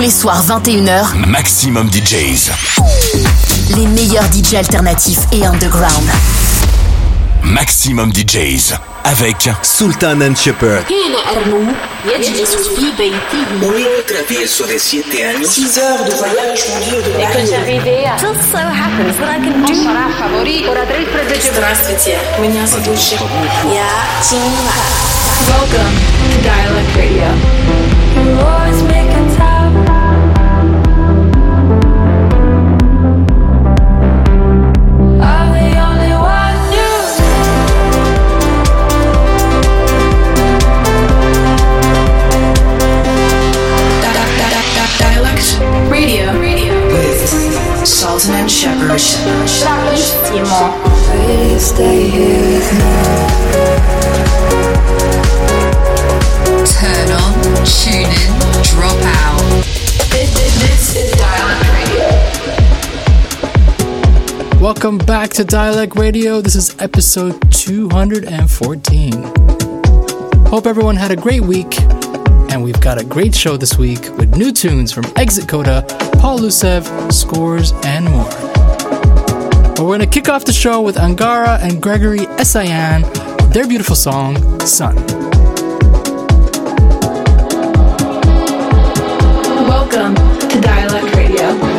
Tous les soirs 21h, Maximum DJs. Les meilleurs DJs alternatifs et underground. Maximum DJs avec Sultan and Shepherd. Un travieso de 7 años. 6 heures de voyage, mon Dieu, de Paris. Just so happens that I can do Здравствуйте, меня зовут Шех. Я Тимура. Welcome to Dialect Radio. And Shepard. Turn on, tune in, drop out. This is Dialed Radio. Welcome back to Dialed Radio. This is episode 214. Hope everyone had a great week, and we've got a great show this week with new tunes from Exit Coda, Paul Lusev, Scores, and more. But we're going to kick off the show with Angara and Gregory Esayan, their beautiful song, Sun. Welcome to Dialed Radio.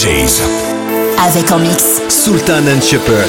DJs. Avec en mix Sultan and Shepherd.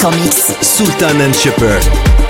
Sultan and Shepherd.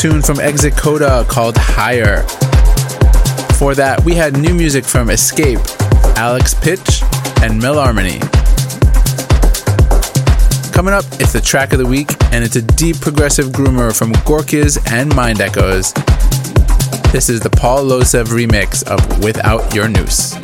Tune from Exit Coda called Higher. Before that, we had new music from Escape, Alex Pitch, and Mel Harmony. Coming up, it's the track of the week, and it's a deep progressive groomer from Gorkis and Mind Echoes. This is the Paul Losev remix of Without Your Noose.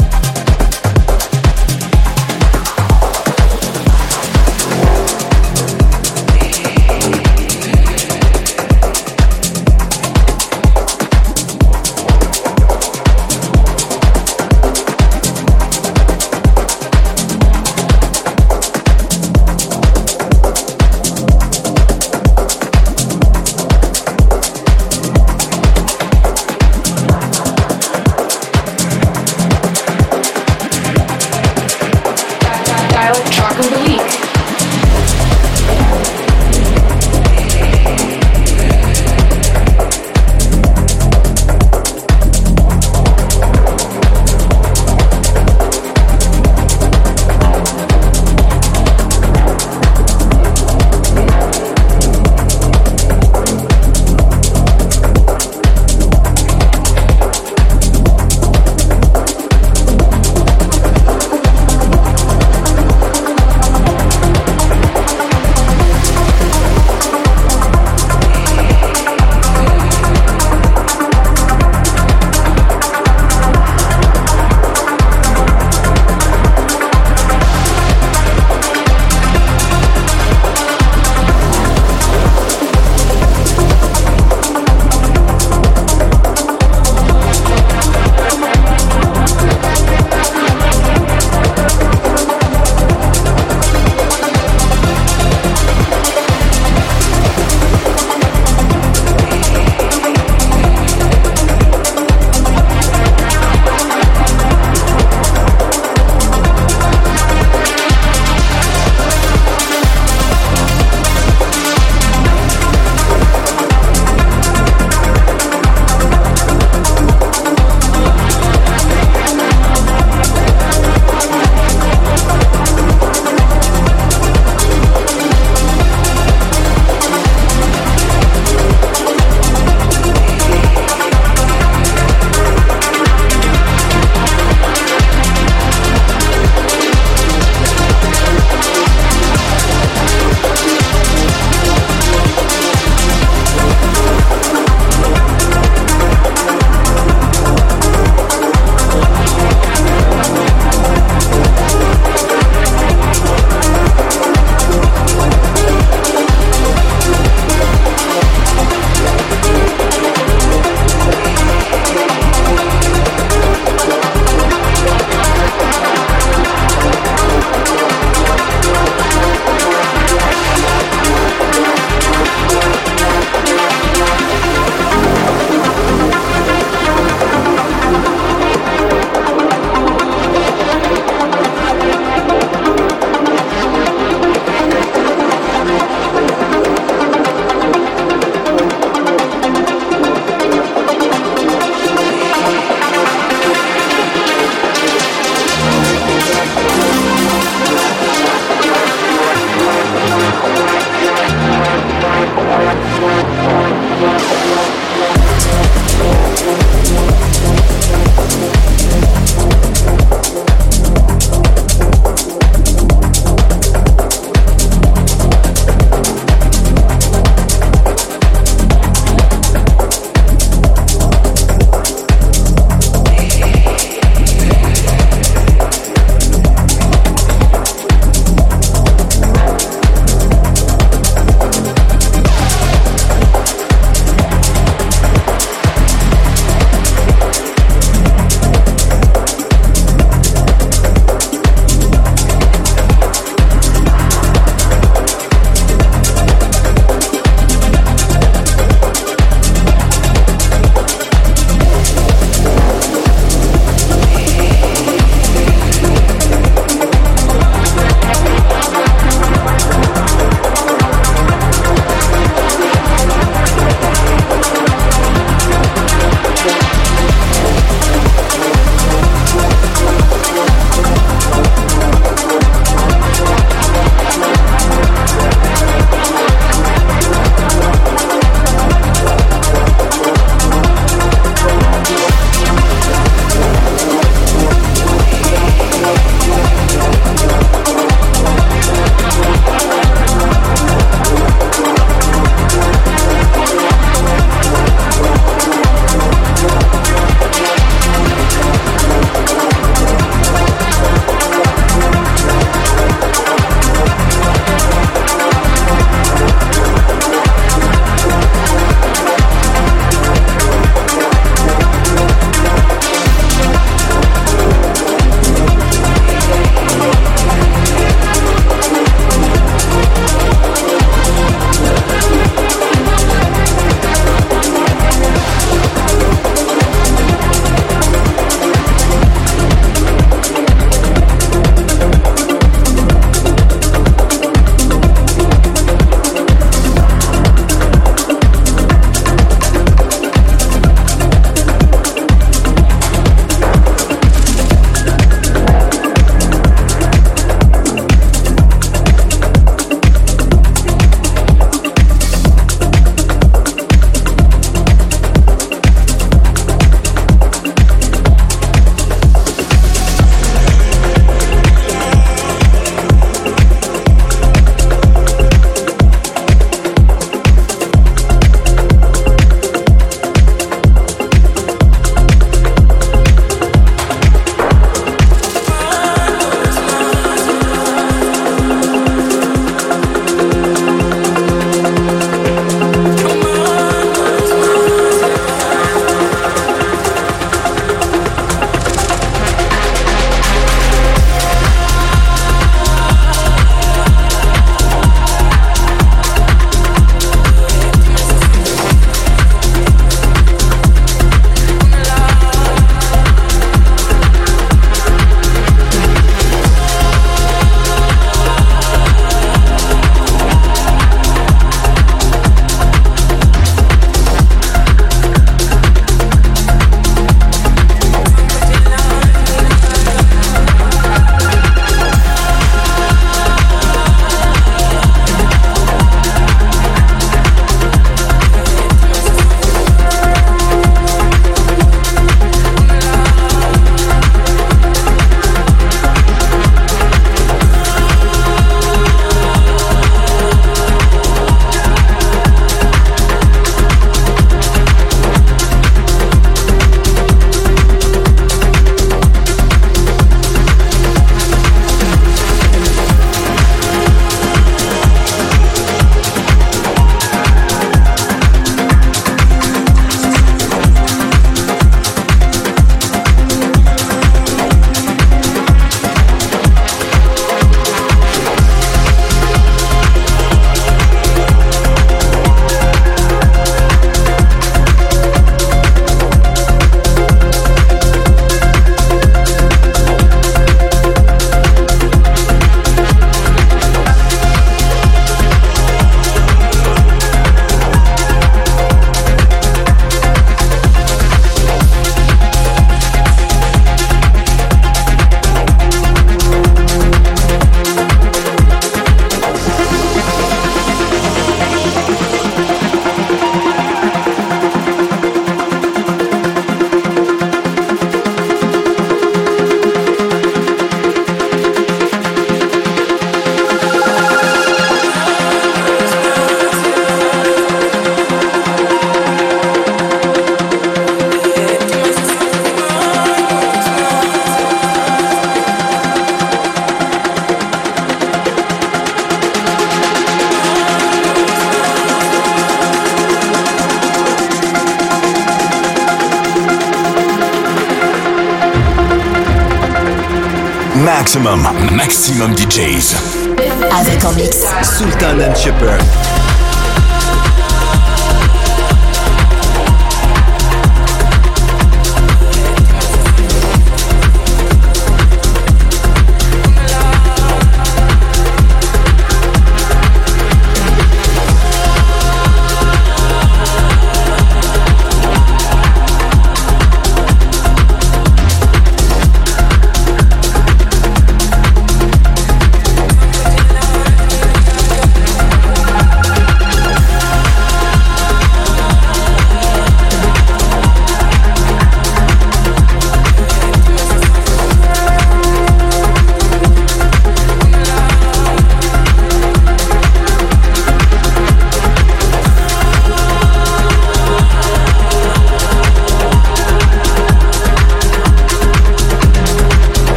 Sultan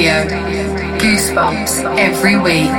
Radio. Goosebumps every week.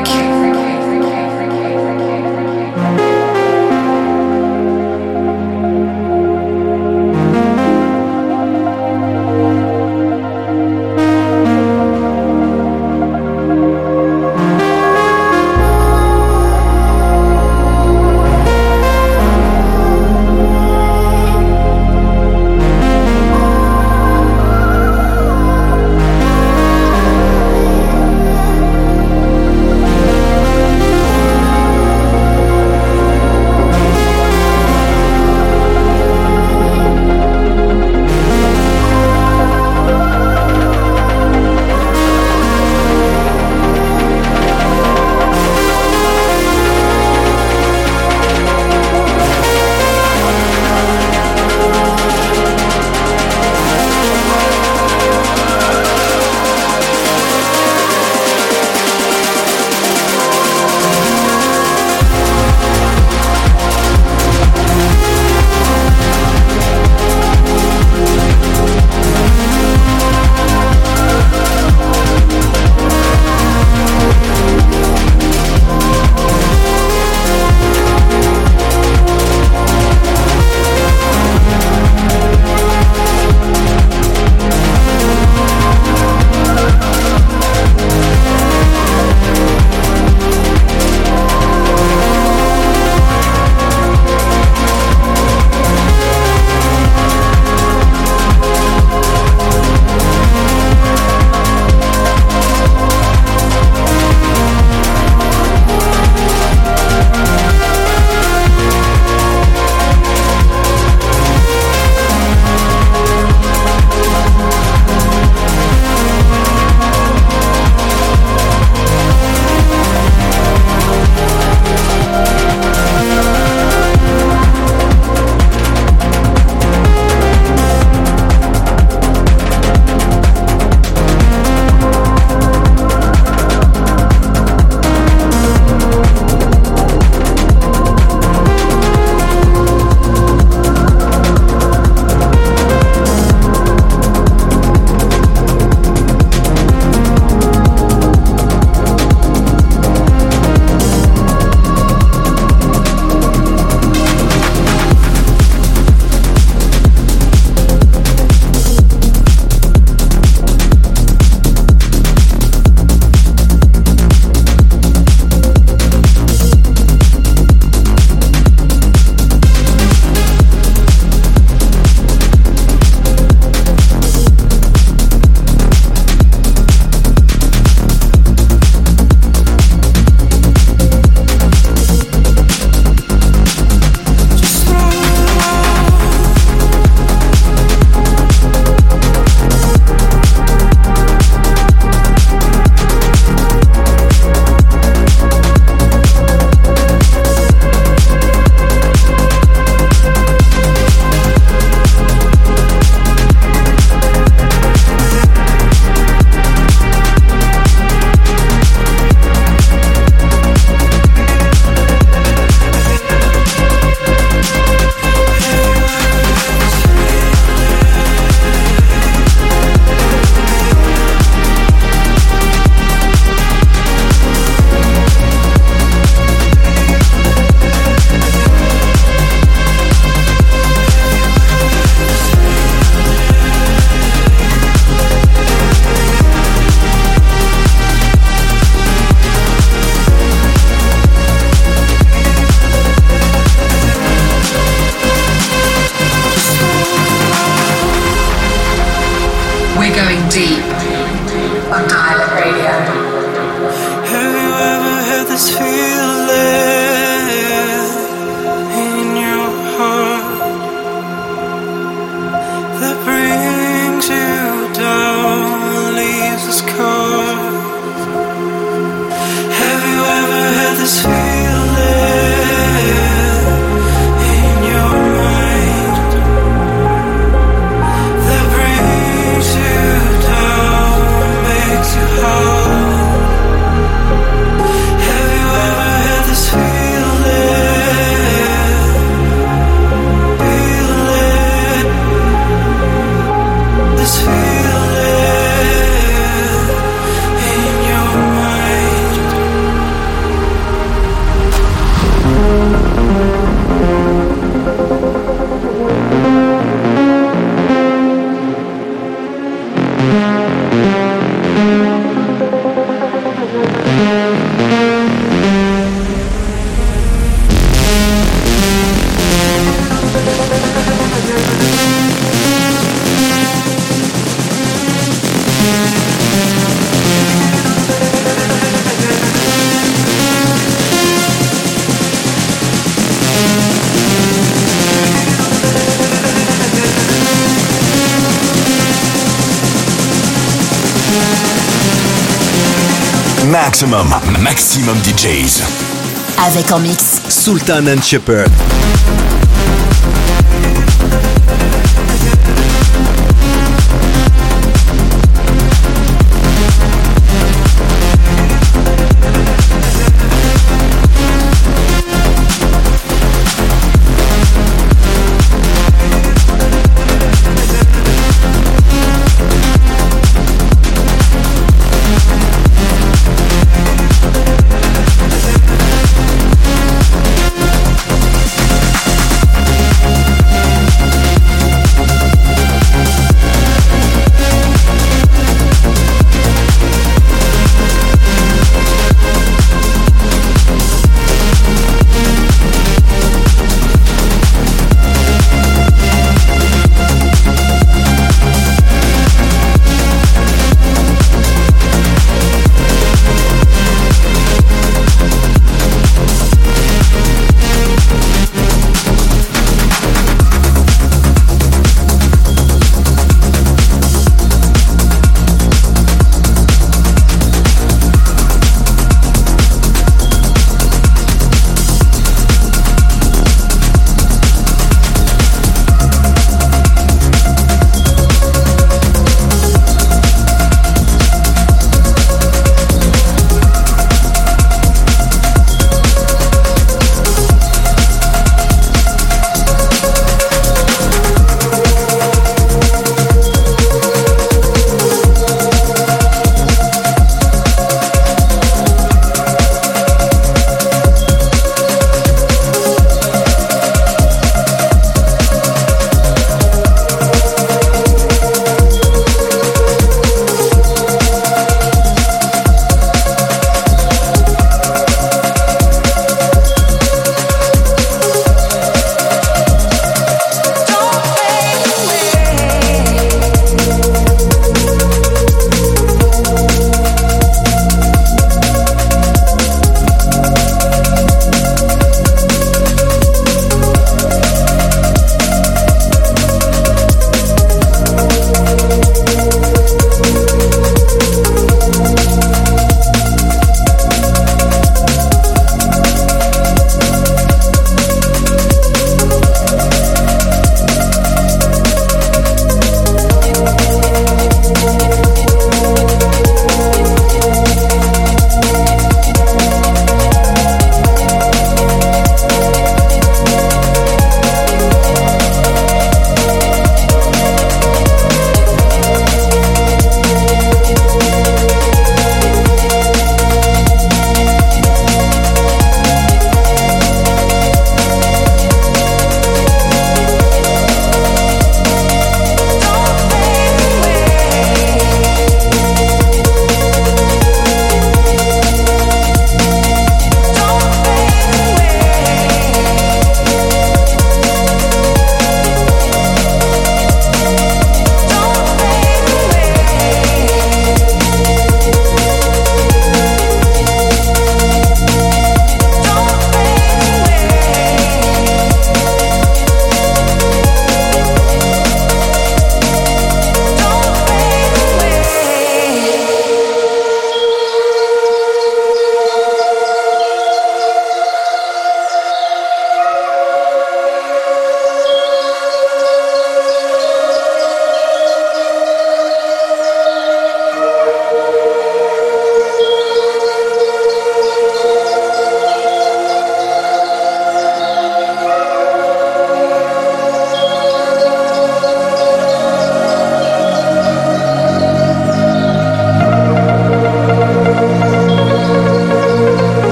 Sultan and Shepherd.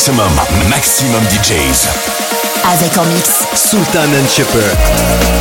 Maxximum, Maxximum DJs. Avec en mix Sultan and Shepard.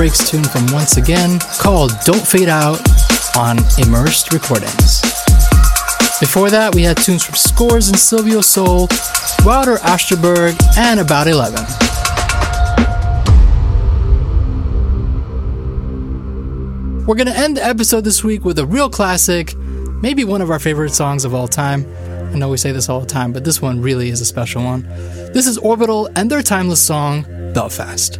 Breaks tune from Once Again called Don't Fade Out on Immersed Recordings. Before that, we had tunes from Scores and Silvio Soul, Wilder Ashterberg, and About 11. We're going to end the episode this week with a real classic, maybe one of our favorite songs of all time. I know we say this all the time, but this one really is a special one. This is Orbital and their timeless song, Belfast.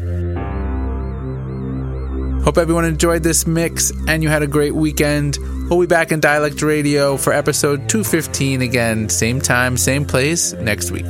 Hope everyone enjoyed this mix and you had a great weekend. We'll be back in Dialed Radio for episode 215 again, same time, same place next week.